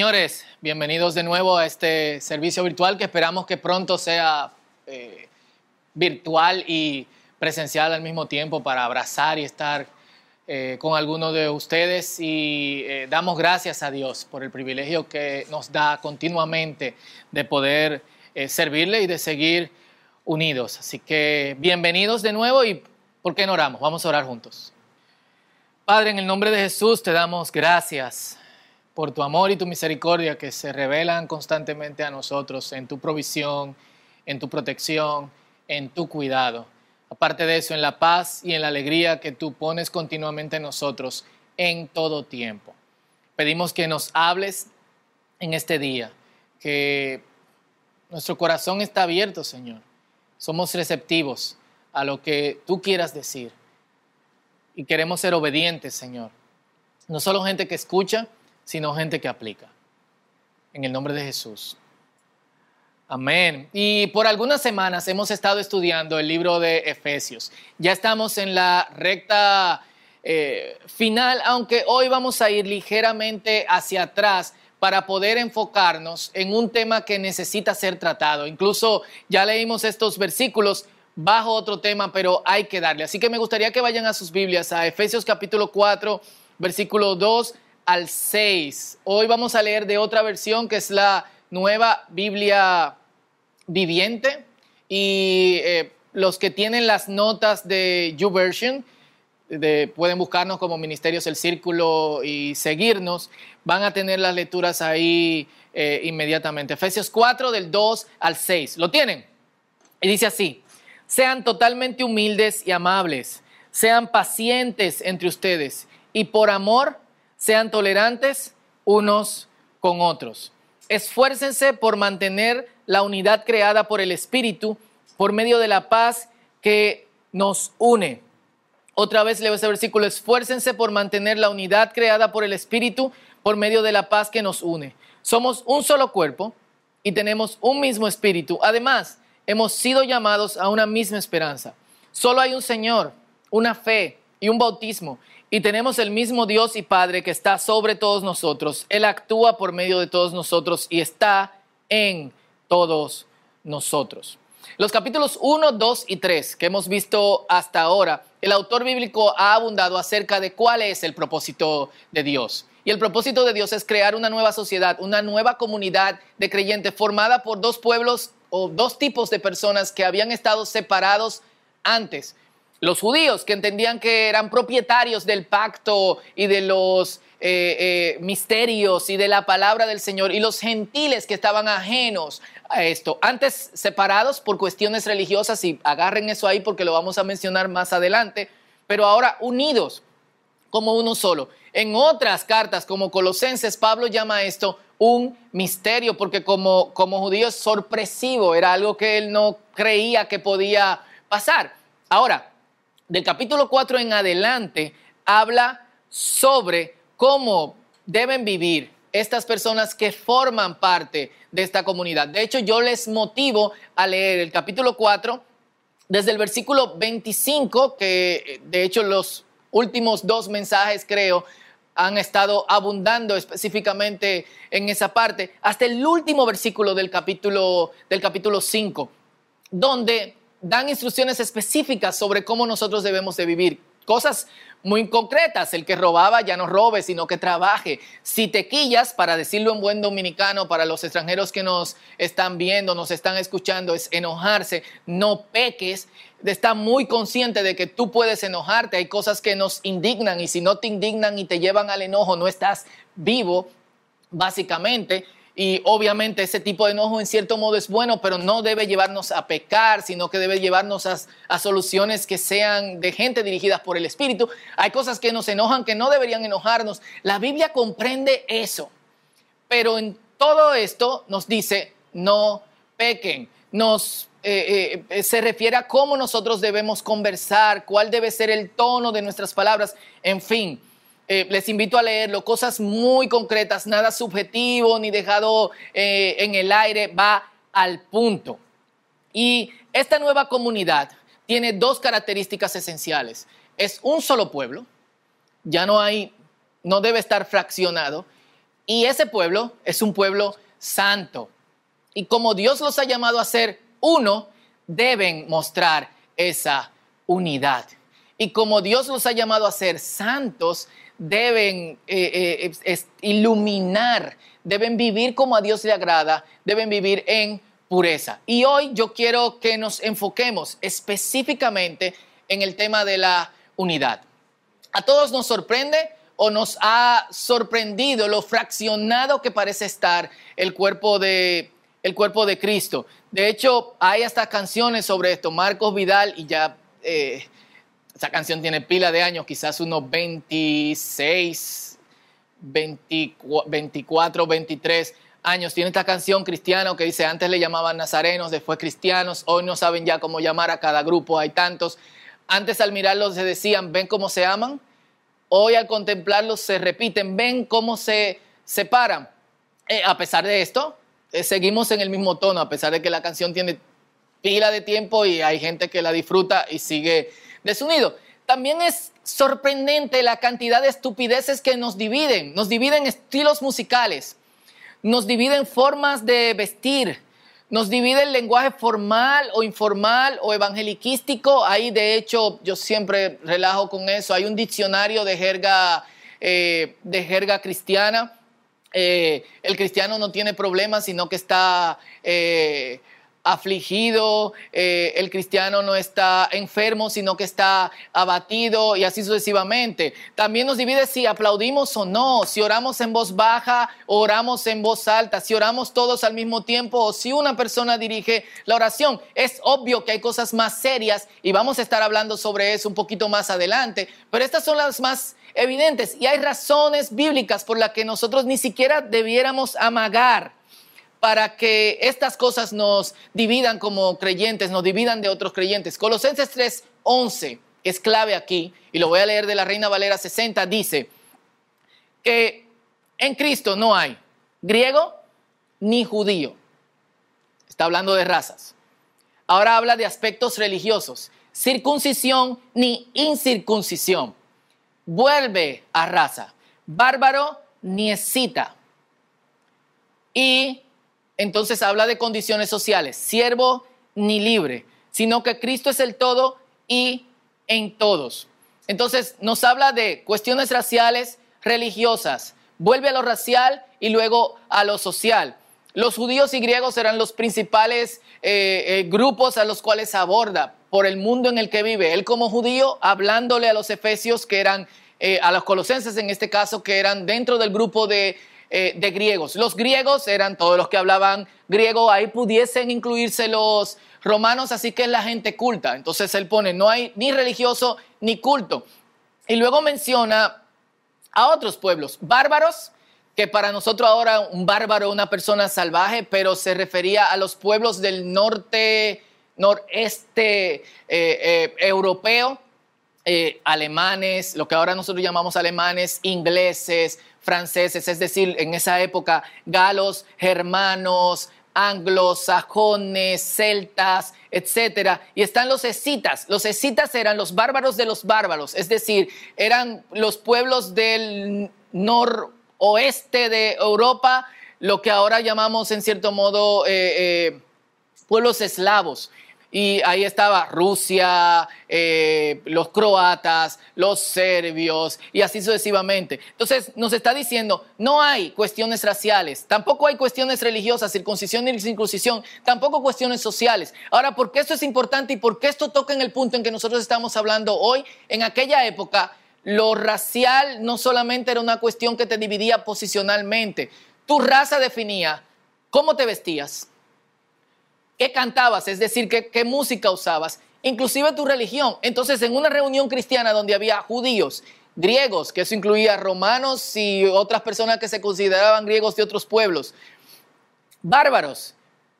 Señores, bienvenidos de nuevo a este servicio virtual que esperamos que pronto sea eh, virtual y presencial al mismo tiempo para abrazar y estar eh, con algunos de ustedes y eh, damos gracias a Dios por el privilegio que nos da continuamente de poder servirle y de seguir unidos. Así que bienvenidos de nuevo y ¿por qué no oramos? Vamos a orar juntos. Padre, en el nombre de Jesús te damos gracias por tu amor y tu misericordia que se revelan constantemente a nosotros en tu provisión, en tu protección, en tu cuidado. Aparte de eso, en la paz y en la alegría que tú pones continuamente en nosotros en todo tiempo. Pedimos que nos hables en este día, que nuestro corazón está abierto, Señor. Somos receptivos a lo que tú quieras decir y queremos ser obedientes, Señor. No solo gente que escucha, sino gente que aplica. En el nombre de Jesús. Amén. Y por algunas semanas hemos estado estudiando el libro de Efesios. Ya estamos en la recta eh, final, aunque hoy vamos a ir ligeramente hacia atrás para poder enfocarnos en un tema que necesita ser tratado. Incluso ya leímos estos versículos bajo otro tema, pero hay que darle. Así que me gustaría que vayan a sus Biblias, a Efesios capítulo 4, versículo 2 al 6. Hoy vamos a leer de otra versión que es la nueva Biblia viviente y eh, los que tienen las notas de YouVersion de, pueden buscarnos como Ministerios El Círculo y seguirnos. Van a tener las lecturas ahí eh, inmediatamente. Efesios 4 del 2 al 6. ¿Lo tienen? Y dice así, sean totalmente humildes y amables, sean pacientes entre ustedes y por amor sean tolerantes unos con otros. Esfuércense por mantener la unidad creada por el Espíritu por medio de la paz que nos une. Otra vez leo ese versículo, esfuércense por mantener la unidad creada por el Espíritu por medio de la paz que nos une. Somos un solo cuerpo y tenemos un mismo espíritu. Además, hemos sido llamados a una misma esperanza. Solo hay un Señor, una fe y un bautismo y tenemos el mismo Dios y Padre que está sobre todos nosotros. Él actúa por medio de todos nosotros y está en todos nosotros. Los capítulos 1, 2 y 3 que hemos visto hasta ahora, el autor bíblico ha abundado acerca de cuál es el propósito de Dios. Y el propósito de Dios es crear una nueva sociedad, una nueva comunidad de creyentes formada por dos pueblos o dos tipos de personas que habían estado separados antes los judíos que entendían que eran propietarios del pacto y de los eh, eh, misterios y de la palabra del Señor, y los gentiles que estaban ajenos a esto, antes separados por cuestiones religiosas, y agarren eso ahí porque lo vamos a mencionar más adelante, pero ahora unidos como uno solo. En otras cartas, como Colosenses, Pablo llama esto un misterio, porque como, como judío es sorpresivo, era algo que él no creía que podía pasar. Ahora, del capítulo 4 en adelante habla sobre cómo deben vivir estas personas que forman parte de esta comunidad. De hecho, yo les motivo a leer el capítulo 4 desde el versículo 25, que de hecho los últimos dos mensajes creo han estado abundando específicamente en esa parte, hasta el último versículo del capítulo, del capítulo 5, donde dan instrucciones específicas sobre cómo nosotros debemos de vivir. Cosas muy concretas, el que robaba ya no robe, sino que trabaje. Si te quillas, para decirlo en buen dominicano, para los extranjeros que nos están viendo, nos están escuchando, es enojarse, no peques. Está muy consciente de que tú puedes enojarte, hay cosas que nos indignan y si no te indignan y te llevan al enojo, no estás vivo, básicamente. Y obviamente ese tipo de enojo en cierto modo es bueno, pero no debe llevarnos a pecar, sino que debe llevarnos a, soluciones que sean de gente dirigidas por el Espíritu. Hay cosas que nos enojan que no deberían enojarnos. La Biblia comprende eso. Pero en todo esto nos dice, no pequen. Nos eh, eh, se refiere a cómo nosotros debemos conversar, cuál debe ser el tono de nuestras palabras, en fin. Eh, les invito a leerlo, cosas muy concretas, nada subjetivo ni dejado eh, en el aire, va al punto. Y esta nueva comunidad tiene dos características esenciales. Es un solo pueblo, ya no hay, no debe estar fraccionado, Y ese pueblo es un pueblo santo. Y como Dios los ha llamado a ser uno, deben mostrar esa unidad. Y como Dios los ha llamado a ser santos, deben eh, eh, iluminar, deben vivir como a Dios le agrada, deben vivir en pureza. Y hoy yo quiero que nos enfoquemos específicamente en el tema de la unidad. A todos nos sorprende o nos ha sorprendido lo fraccionado que parece estar el cuerpo de, el cuerpo de Cristo. De hecho, hay hasta canciones sobre esto. Marcos Vidal, y ya eh, esa canción tiene pila de años, quizás unos 26, 24, 23 años. Tiene esta canción cristiana que dice, antes le llamaban nazarenos, después cristianos, hoy no saben ya cómo llamar a cada grupo, hay tantos. Antes al mirarlos se decían, ven cómo se aman. Hoy al contemplarlos se repiten, ven cómo se separan. Eh, a pesar de esto, eh, seguimos en el mismo tono, a pesar de que la canción tiene pila de tiempo y hay gente que la disfruta y sigue desunido. También es sorprendente la cantidad de estupideces que nos dividen. Nos dividen estilos musicales, nos dividen formas de vestir, nos divide el lenguaje formal o informal o evangeliquístico. Ahí, de hecho, yo siempre relajo con eso. Hay un diccionario de jerga, eh, de jerga cristiana eh, el cristiano no tiene problemas, sino que está eh, afligido, eh, el cristiano no está enfermo, sino que está abatido y así sucesivamente. También nos divide si aplaudimos o no, si oramos en voz baja o oramos en voz alta, si oramos todos al mismo tiempo o si una persona dirige la oración. Es obvio que hay cosas más serias y vamos a estar hablando sobre eso un poquito más adelante, pero estas son las más evidentes y hay razones bíblicas por las que nosotros ni siquiera debiéramos amagar para que estas cosas nos dividan como creyentes, nos dividan de otros creyentes. Colosenses 3:11 es clave aquí, y lo voy a leer de la Reina Valera 60, dice que en Cristo no hay griego ni judío. Está hablando de razas. Ahora habla de aspectos religiosos, circuncisión ni incircuncisión. Vuelve a raza, bárbaro ni escita. Y entonces habla de condiciones sociales, siervo ni libre, sino que Cristo es el todo y en todos. Entonces nos habla de cuestiones raciales, religiosas, vuelve a lo racial y luego a lo social. Los judíos y griegos eran los principales eh, eh, grupos a los cuales aborda por el mundo en el que vive. Él como judío, hablándole a los efesios que eran, eh, a los colosenses en este caso, que eran dentro del grupo de eh, de griegos. Los griegos eran todos los que hablaban griego, ahí pudiesen incluirse los romanos, así que es la gente culta. Entonces él pone, no hay ni religioso ni culto. Y luego menciona a otros pueblos, bárbaros, que para nosotros ahora un bárbaro una persona salvaje, pero se refería a los pueblos del norte, noreste eh, eh, europeo, alemanes, lo que ahora nosotros llamamos alemanes, ingleses, franceses, es decir, en esa época galos, germanos, anglosajones, celtas, etcétera, y están los escitas. Los escitas eran los bárbaros de los bárbaros, es decir, eran los pueblos del noroeste de Europa, lo que ahora llamamos en cierto modo eh, eh, pueblos eslavos. Y ahí estaba Rusia, eh, los croatas, los serbios y así sucesivamente. Entonces nos está diciendo, no hay cuestiones raciales, tampoco hay cuestiones religiosas, circuncisión y circuncisión, tampoco cuestiones sociales. Ahora, ¿por qué esto es importante y por qué esto toca en el punto en que nosotros estamos hablando hoy? En aquella época, lo racial no solamente era una cuestión que te dividía posicionalmente, tu raza definía cómo te vestías qué cantabas, es decir, qué, música usabas, inclusive tu religión. Entonces, en una reunión cristiana donde había judíos, griegos, que eso incluía romanos y otras personas que se consideraban griegos de otros pueblos, bárbaros,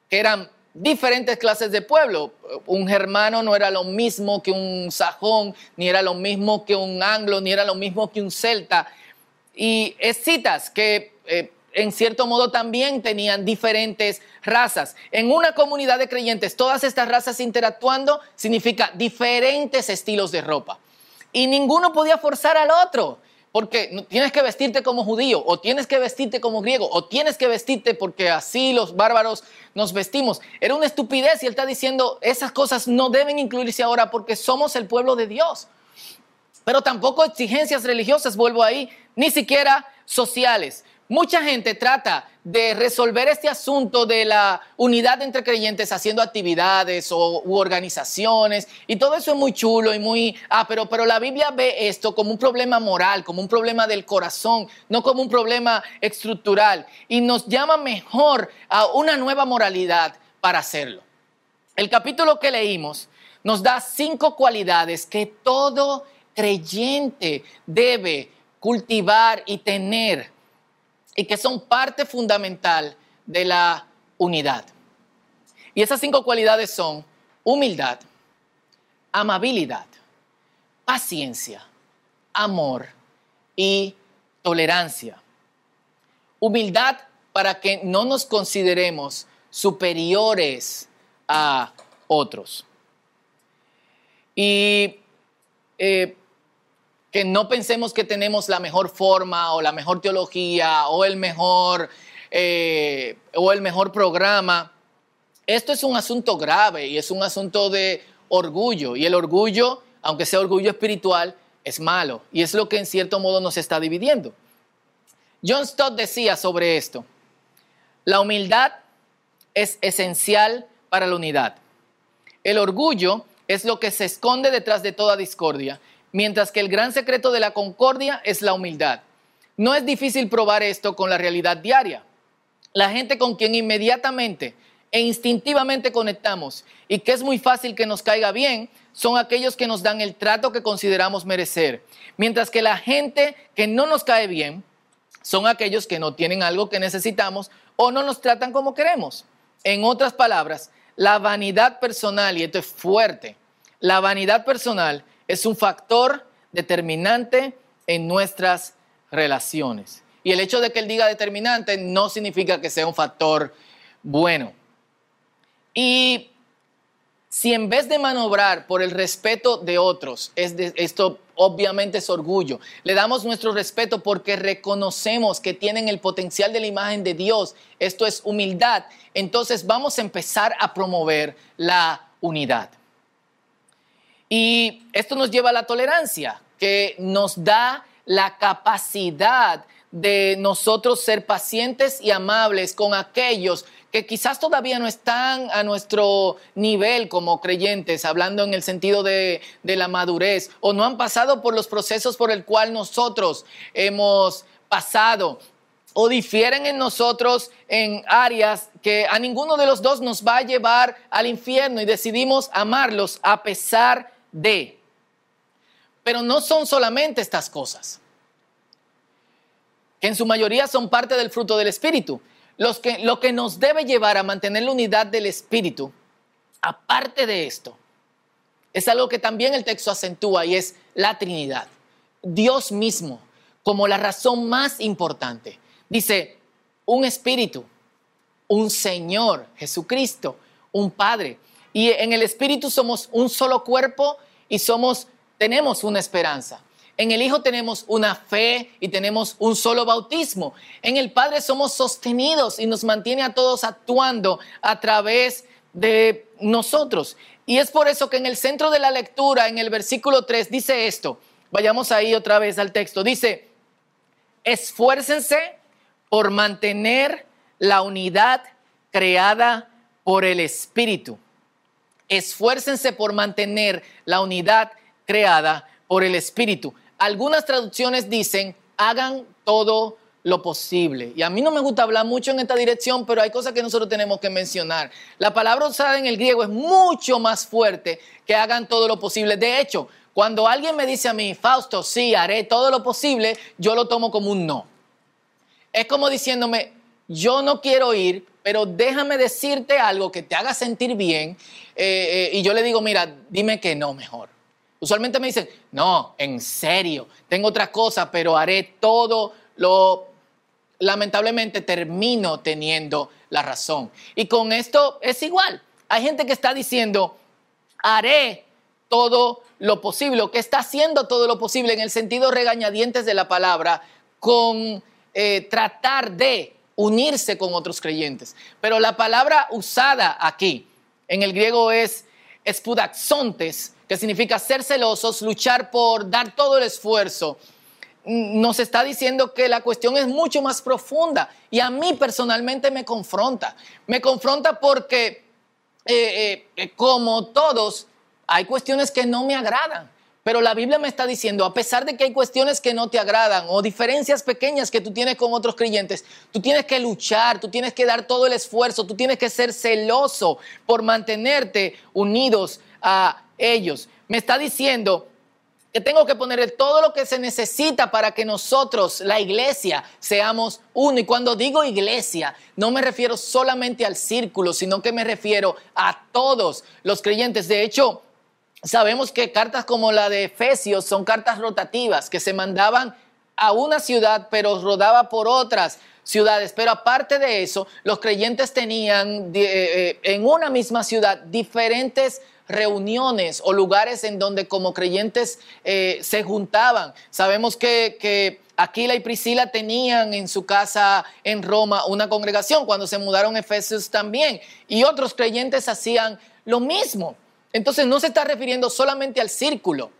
que eran diferentes clases de pueblo. Un germano no era lo mismo que un sajón, ni era lo mismo que un anglo, ni era lo mismo que un celta. Y escitas que eh, en cierto modo también tenían diferentes razas. En una comunidad de creyentes, todas estas razas interactuando significa diferentes estilos de ropa. Y ninguno podía forzar al otro. porque tienes que vestirte como judío, o tienes que vestirte como griego, o tienes que vestirte porque así los bárbaros nos vestimos. Era una estupidez y él está diciendo, esas cosas no deben incluirse ahora porque somos el pueblo de Dios. Pero tampoco exigencias religiosas, vuelvo ahí, ni siquiera sociales. Mucha gente trata de resolver este asunto de la unidad entre creyentes haciendo actividades o, u organizaciones y todo eso es muy chulo y muy, ah, pero, pero la Biblia ve esto como un problema moral, como un problema del corazón, no como un problema estructural y nos llama mejor a una nueva moralidad para hacerlo. El capítulo que leímos nos da cinco cualidades que todo creyente debe cultivar y tener y que son parte fundamental de la unidad. Y esas cinco cualidades son humildad, amabilidad, paciencia, amor y tolerancia. Humildad para que no nos consideremos superiores a otros. Y eh, que no pensemos que tenemos la mejor forma o la mejor teología o el mejor, eh, o el mejor programa. Esto es un asunto grave y es un asunto de orgullo. Y el orgullo, aunque sea orgullo espiritual, es malo. Y es lo que en cierto modo nos está dividiendo. John Stott decía sobre esto, la humildad es esencial para la unidad. El orgullo es lo que se esconde detrás de toda discordia mientras que el gran secreto de la concordia es la humildad. No es difícil probar esto con la realidad diaria. La gente con quien inmediatamente e instintivamente conectamos y que es muy fácil que nos caiga bien son aquellos que nos dan el trato que consideramos merecer, mientras que la gente que no nos cae bien son aquellos que no tienen algo que necesitamos o no nos tratan como queremos. En otras palabras, la vanidad personal, y esto es fuerte, la vanidad personal es un factor determinante en nuestras relaciones. Y el hecho de que él diga determinante no significa que sea un factor bueno. Y si en vez de manobrar por el respeto de otros, es esto obviamente es orgullo, le damos nuestro respeto porque reconocemos que tienen el potencial de la imagen de Dios, esto es humildad, entonces vamos a empezar a promover la unidad. Y esto nos lleva a la tolerancia, que nos da la capacidad de nosotros ser pacientes y amables con aquellos que quizás todavía no están a nuestro nivel como creyentes, hablando en el sentido de, la madurez, o no han pasado por los procesos por el cual nosotros hemos pasado, o difieren en nosotros en áreas que a ninguno de los dos nos va a llevar al infierno y decidimos amarlos a pesar de de. Pero no son solamente estas cosas, que en su mayoría son parte del fruto del Espíritu. Lo que nos debe llevar a mantener la unidad del Espíritu, aparte de esto, es algo que también el texto acentúa y es la Trinidad. Dios mismo como la razón más importante. Dice, un Espíritu, un Señor, Jesucristo, un Padre. Y en el Espíritu somos un solo cuerpo y somos, tenemos una esperanza. En el Hijo tenemos una fe y tenemos un solo bautismo. En el Padre somos sostenidos y nos mantiene a todos actuando a través de nosotros. Y es por eso que en el centro de la lectura, en el versículo 3, dice esto. Vayamos ahí otra vez al texto. Dice, esfuércense por mantener la unidad creada por el Espíritu esfuércense por mantener la unidad creada por el Espíritu. Algunas traducciones dicen, hagan todo lo posible. Y a mí no me gusta hablar mucho en esta dirección, pero hay cosas que nosotros tenemos que mencionar. La palabra usada en el griego es mucho más fuerte que hagan todo lo posible. De hecho, cuando alguien me dice a mí, Fausto, sí, haré todo lo posible, yo lo tomo como un no. Es como diciéndome, yo no quiero ir, pero déjame decirte algo que te haga sentir bien. Eh, eh, y yo le digo, mira, dime que no mejor. Usualmente me dicen, no, en serio, tengo otra cosa, pero haré todo lo... Lamentablemente termino teniendo la razón. Y con esto es igual. Hay gente que está diciendo, haré todo lo posible, o que está haciendo todo lo posible en el sentido regañadientes de la palabra, con eh, tratar de unirse con otros creyentes. Pero la palabra usada aquí en el griego es espudaxontes, que significa ser celosos, luchar por dar todo el esfuerzo. Nos está diciendo que la cuestión es mucho más profunda y a mí personalmente me confronta. Me confronta porque, eh, eh, como todos, hay cuestiones que no me agradan. Pero la Biblia me está diciendo, a pesar de que hay cuestiones que no te agradan o diferencias pequeñas que tú tienes con otros creyentes, tú tienes que luchar, tú tienes que dar todo el esfuerzo, tú tienes que ser celoso por mantenerte unidos a ellos. Me está diciendo que tengo que poner todo lo que se necesita para que nosotros, la iglesia, seamos uno. Y cuando digo iglesia, no me refiero solamente al círculo, sino que me refiero a todos los creyentes. De hecho, sabemos que cartas como la de Efesios son cartas rotativas que se mandaban a una ciudad, pero rodaba por otras ciudades. Pero aparte de eso, los creyentes tenían eh, eh, en una misma ciudad diferentes reuniones o lugares en donde como creyentes eh, se juntaban. Sabemos que, que Aquila y Priscila tenían en su casa en Roma una congregación, cuando se mudaron a Efesios también, y otros creyentes hacían lo mismo. Entonces no se está refiriendo solamente al círculo,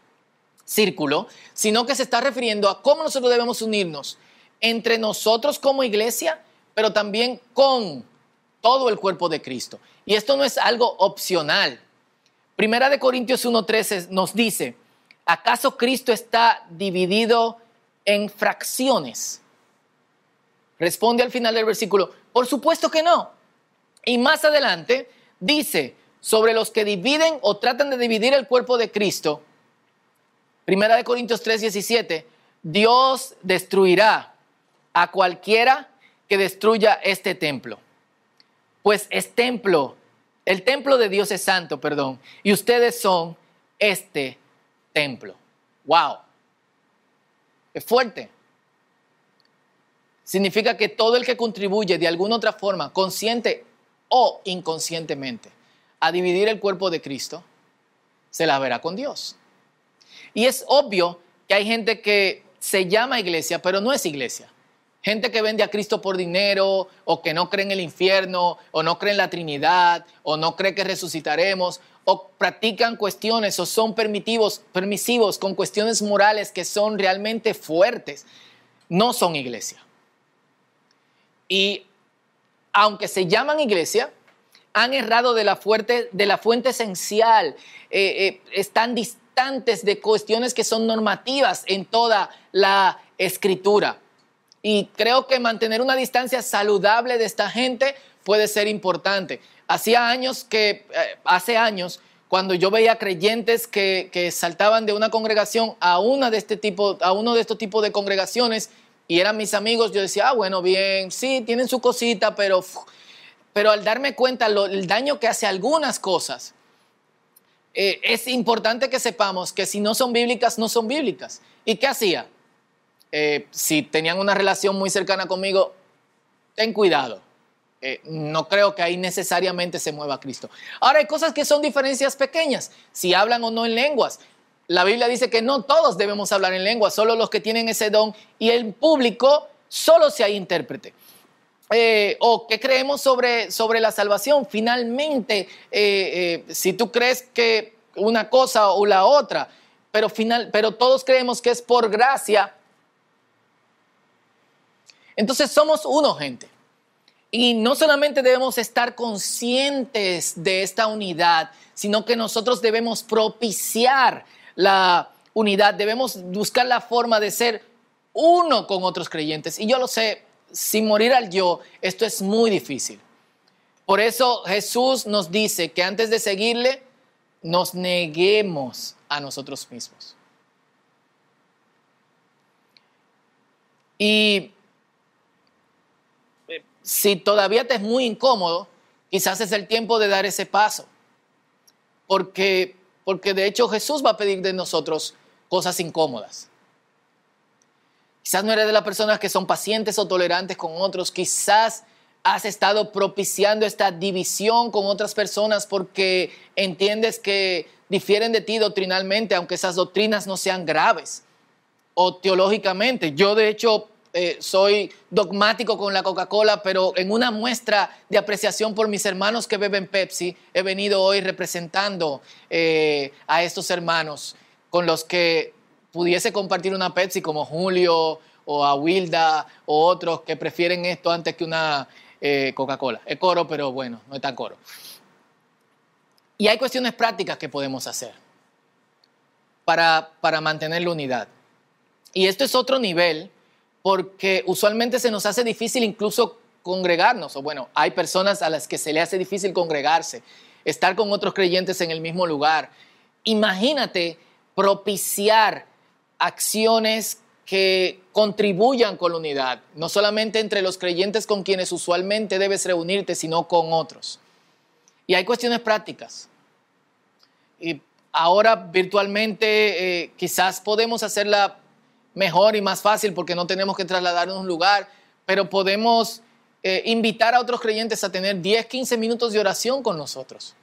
círculo, sino que se está refiriendo a cómo nosotros debemos unirnos entre nosotros como iglesia, pero también con todo el cuerpo de Cristo. Y esto no es algo opcional. Primera de Corintios 1:13 nos dice, ¿acaso Cristo está dividido en fracciones? Responde al final del versículo, por supuesto que no. Y más adelante dice, sobre los que dividen o tratan de dividir el cuerpo de Cristo, Primera de Corintios 3, 17, Dios destruirá a cualquiera que destruya este templo. Pues es templo, el templo de Dios es santo, perdón, y ustedes son este templo. Wow. Es fuerte. Significa que todo el que contribuye de alguna otra forma, consciente o inconscientemente, a dividir el cuerpo de Cristo, se la verá con Dios. Y es obvio que hay gente que se llama iglesia, pero no es iglesia. Gente que vende a Cristo por dinero, o que no cree en el infierno, o no cree en la Trinidad, o no cree que resucitaremos, o practican cuestiones o son permitivos, permisivos con cuestiones morales que son realmente fuertes, no son iglesia. Y aunque se llaman iglesia, han errado de la, fuerte, de la fuente esencial, eh, eh, están distantes de cuestiones que son normativas en toda la escritura. Y creo que mantener una distancia saludable de esta gente puede ser importante. Hacía años que, eh, hace años, cuando yo veía creyentes que, saltaban de una congregación a una de este tipo, a uno de estos tipos de congregaciones y eran mis amigos, yo decía, ah, bueno, bien, sí, tienen su cosita, pero pero al darme cuenta el daño que hace algunas cosas, eh, es importante que sepamos que si no son bíblicas, no son bíblicas. ¿Y qué hacía? Eh, si tenían una relación muy cercana conmigo, ten cuidado. Eh, no creo que ahí necesariamente se mueva Cristo. Ahora hay cosas que son diferencias pequeñas, si hablan o no en lenguas. La Biblia dice que no todos debemos hablar en lenguas, solo los que tienen ese don y el público solo si hay intérprete. Eh, o qué creemos sobre, sobre la salvación. Finalmente, eh, eh, si tú crees que una cosa o la otra, pero, final, pero todos creemos que es por gracia, entonces somos uno, gente. Y no solamente debemos estar conscientes de esta unidad, sino que nosotros debemos propiciar la unidad, debemos buscar la forma de ser uno con otros creyentes. Y yo lo sé, sin morir al yo, esto es muy difícil. Por eso Jesús nos dice que antes de seguirle, nos neguemos a nosotros mismos. Y si todavía te es muy incómodo, quizás es el tiempo de dar ese paso. Porque, porque de hecho Jesús va a pedir de nosotros cosas incómodas. Quizás no eres de las personas que son pacientes o tolerantes con otros. Quizás has estado propiciando esta división con otras personas porque entiendes que difieren de ti doctrinalmente, aunque esas doctrinas no sean graves o teológicamente. Yo de hecho eh, soy dogmático con la Coca-Cola, pero en una muestra de apreciación por mis hermanos que beben Pepsi, he venido hoy representando eh, a estos hermanos con los que pudiese compartir una Pepsi como Julio o a Wilda o otros que prefieren esto antes que una eh, Coca-Cola. Es coro, pero bueno, no es tan coro. Y hay cuestiones prácticas que podemos hacer para, para mantener la unidad. Y esto es otro nivel porque usualmente se nos hace difícil incluso congregarnos, o bueno, hay personas a las que se le hace difícil congregarse, estar con otros creyentes en el mismo lugar. Imagínate propiciar acciones que contribuyan con la unidad, no solamente entre los creyentes con quienes usualmente debes reunirte, sino con otros. Y hay cuestiones prácticas. Y ahora virtualmente eh, quizás podemos hacerla mejor y más fácil porque no tenemos que trasladarnos a un lugar, pero podemos eh, invitar a otros creyentes a tener 10, 15 minutos de oración con nosotros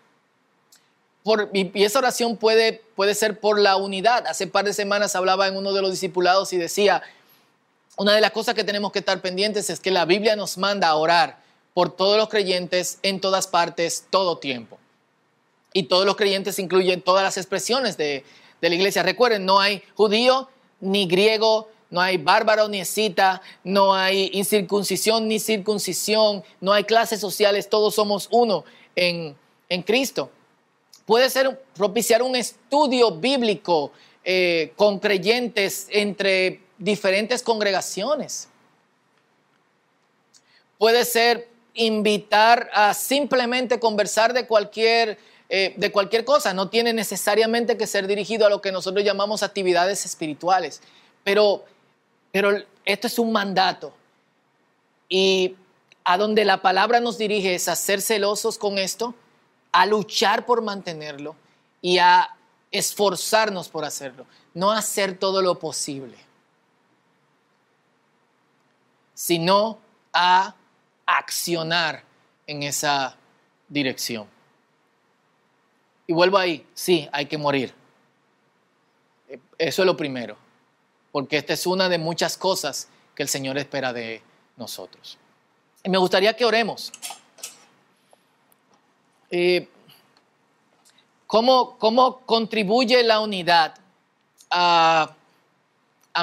y, esa oración puede, puede ser por la unidad. Hace par de semanas hablaba en uno de los discipulados y decía, una de las cosas que tenemos que estar pendientes es que la Biblia nos manda a orar por todos los creyentes en todas partes, todo tiempo. Y todos los creyentes incluyen todas las expresiones de, de la iglesia. Recuerden, no hay judío ni griego, no hay bárbaro ni escita, no hay incircuncisión ni circuncisión, no hay clases sociales, todos somos uno en, en Cristo. Puede ser propiciar un estudio bíblico eh, con creyentes entre diferentes congregaciones. Puede ser invitar a simplemente conversar de cualquier, eh, de cualquier cosa. No tiene necesariamente que ser dirigido a lo que nosotros llamamos actividades espirituales. Pero, pero esto es un mandato. Y a donde la palabra nos dirige es a ser celosos con esto a luchar por mantenerlo y a esforzarnos por hacerlo, no hacer todo lo posible, sino a accionar en esa dirección. Y vuelvo ahí, sí, hay que morir. Eso es lo primero, porque esta es una de muchas cosas que el Señor espera de nosotros. Y me gustaría que oremos. Eh, ¿cómo, contribuye la unidad a,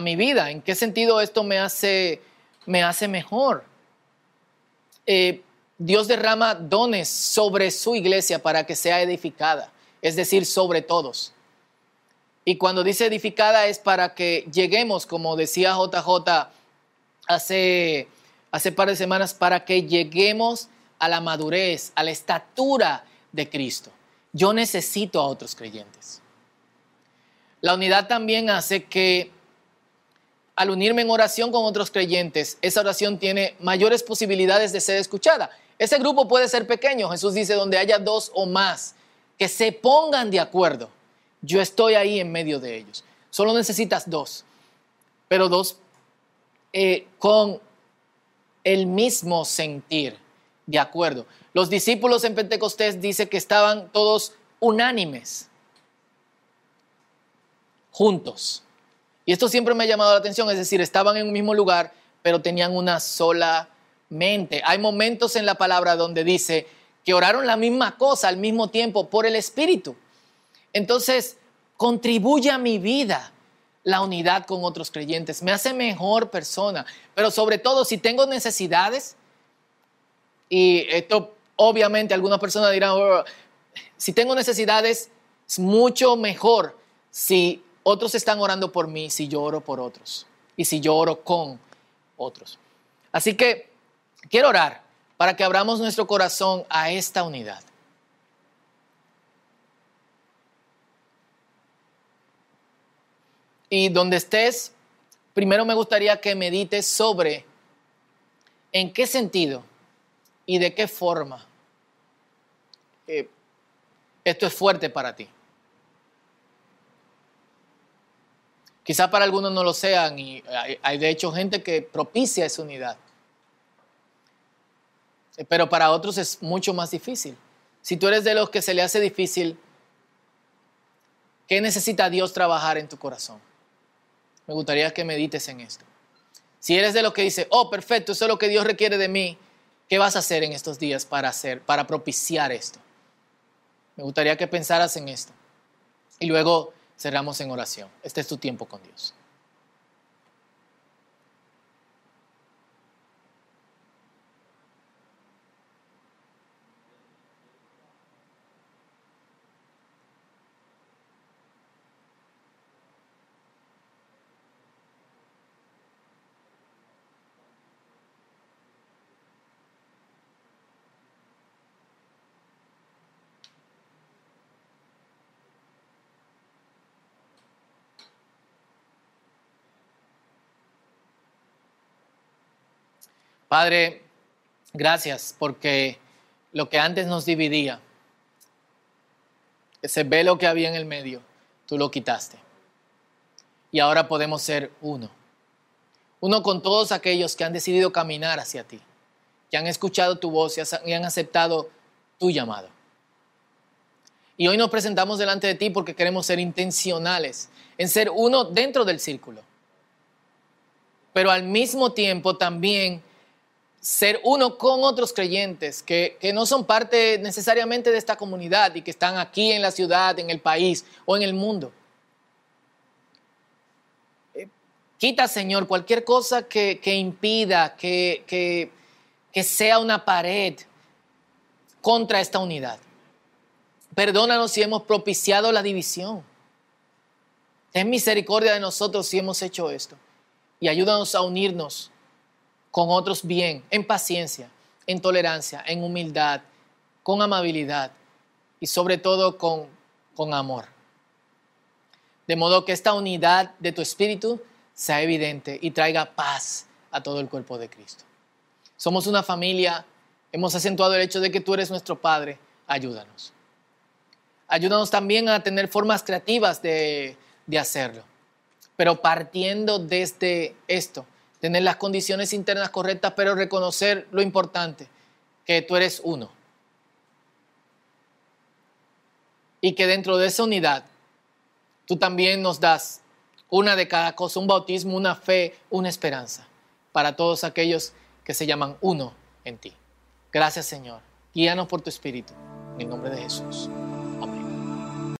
mi vida? ¿En qué sentido esto me hace, me hace mejor? Eh, Dios derrama dones sobre su iglesia para que sea edificada, es decir, sobre todos. Y cuando dice edificada es para que lleguemos, como decía JJ hace, hace par de semanas, para que lleguemos a la madurez, a la estatura de Cristo. Yo necesito a otros creyentes. La unidad también hace que al unirme en oración con otros creyentes, esa oración tiene mayores posibilidades de ser escuchada. Ese grupo puede ser pequeño, Jesús dice, donde haya dos o más que se pongan de acuerdo. Yo estoy ahí en medio de ellos. Solo necesitas dos, pero dos eh, con el mismo sentir de acuerdo. Los discípulos en Pentecostés dice que estaban todos unánimes, juntos. Y esto siempre me ha llamado la atención, es decir, estaban en un mismo lugar, pero tenían una sola mente. Hay momentos en la palabra donde dice que oraron la misma cosa al mismo tiempo por el Espíritu. Entonces, contribuye a mi vida la unidad con otros creyentes, me hace mejor persona, pero sobre todo si tengo necesidades, y esto obviamente algunas personas dirán, oh, si tengo necesidades, es mucho mejor si otros están orando por mí, si yo oro por otros y si yo oro con otros. Así que quiero orar para que abramos nuestro corazón a esta unidad. Y donde estés, primero me gustaría que medites sobre en qué sentido y de qué forma eh, esto es fuerte para ti. Quizá para algunos no lo sean y hay, hay de hecho gente que propicia esa unidad. pero para otros es mucho más difícil. Si tú eres de los que se le hace difícil, ¿qué necesita Dios trabajar en tu corazón? Me gustaría que medites en esto. Si eres de los que dice, oh, perfecto, eso es lo que Dios requiere de mí, ¿qué vas a hacer en estos días para hacer, para propiciar esto? Me gustaría que pensaras en esto. Y luego cerramos en oración. Este es tu tiempo con Dios. Padre, gracias porque lo que antes nos dividía, ese velo que había en el medio, tú lo quitaste. Y ahora podemos ser uno. Uno con todos aquellos que han decidido caminar hacia ti, que han escuchado tu voz y han aceptado tu llamado. Y hoy nos presentamos delante de ti porque queremos ser intencionales en ser uno dentro del círculo. Pero al mismo tiempo también ser uno con otros creyentes que, no son parte necesariamente de esta comunidad y que están aquí en la ciudad, en el país o en el mundo. Eh, quita, Señor, cualquier cosa que, impida que, que sea una pared contra esta unidad. Perdónanos si hemos propiciado la división. Ten misericordia de nosotros si hemos hecho esto. Y ayúdanos a unirnos con otros bien, en paciencia, en tolerancia, en humildad, con amabilidad y sobre todo con, con amor. De modo que esta unidad de tu espíritu sea evidente y traiga paz a todo el cuerpo de Cristo. Somos una familia, hemos acentuado el hecho de que tú eres nuestro Padre, ayúdanos. Ayúdanos también a tener formas creativas de, de hacerlo, pero partiendo desde esto, tener las condiciones internas correctas, pero reconocer lo importante, que tú eres uno. Y que dentro de esa unidad, tú también nos das una de cada cosa, un bautismo, una fe, una esperanza, para todos aquellos que se llaman uno en ti. Gracias Señor. Guíanos por tu Espíritu. En el nombre de Jesús.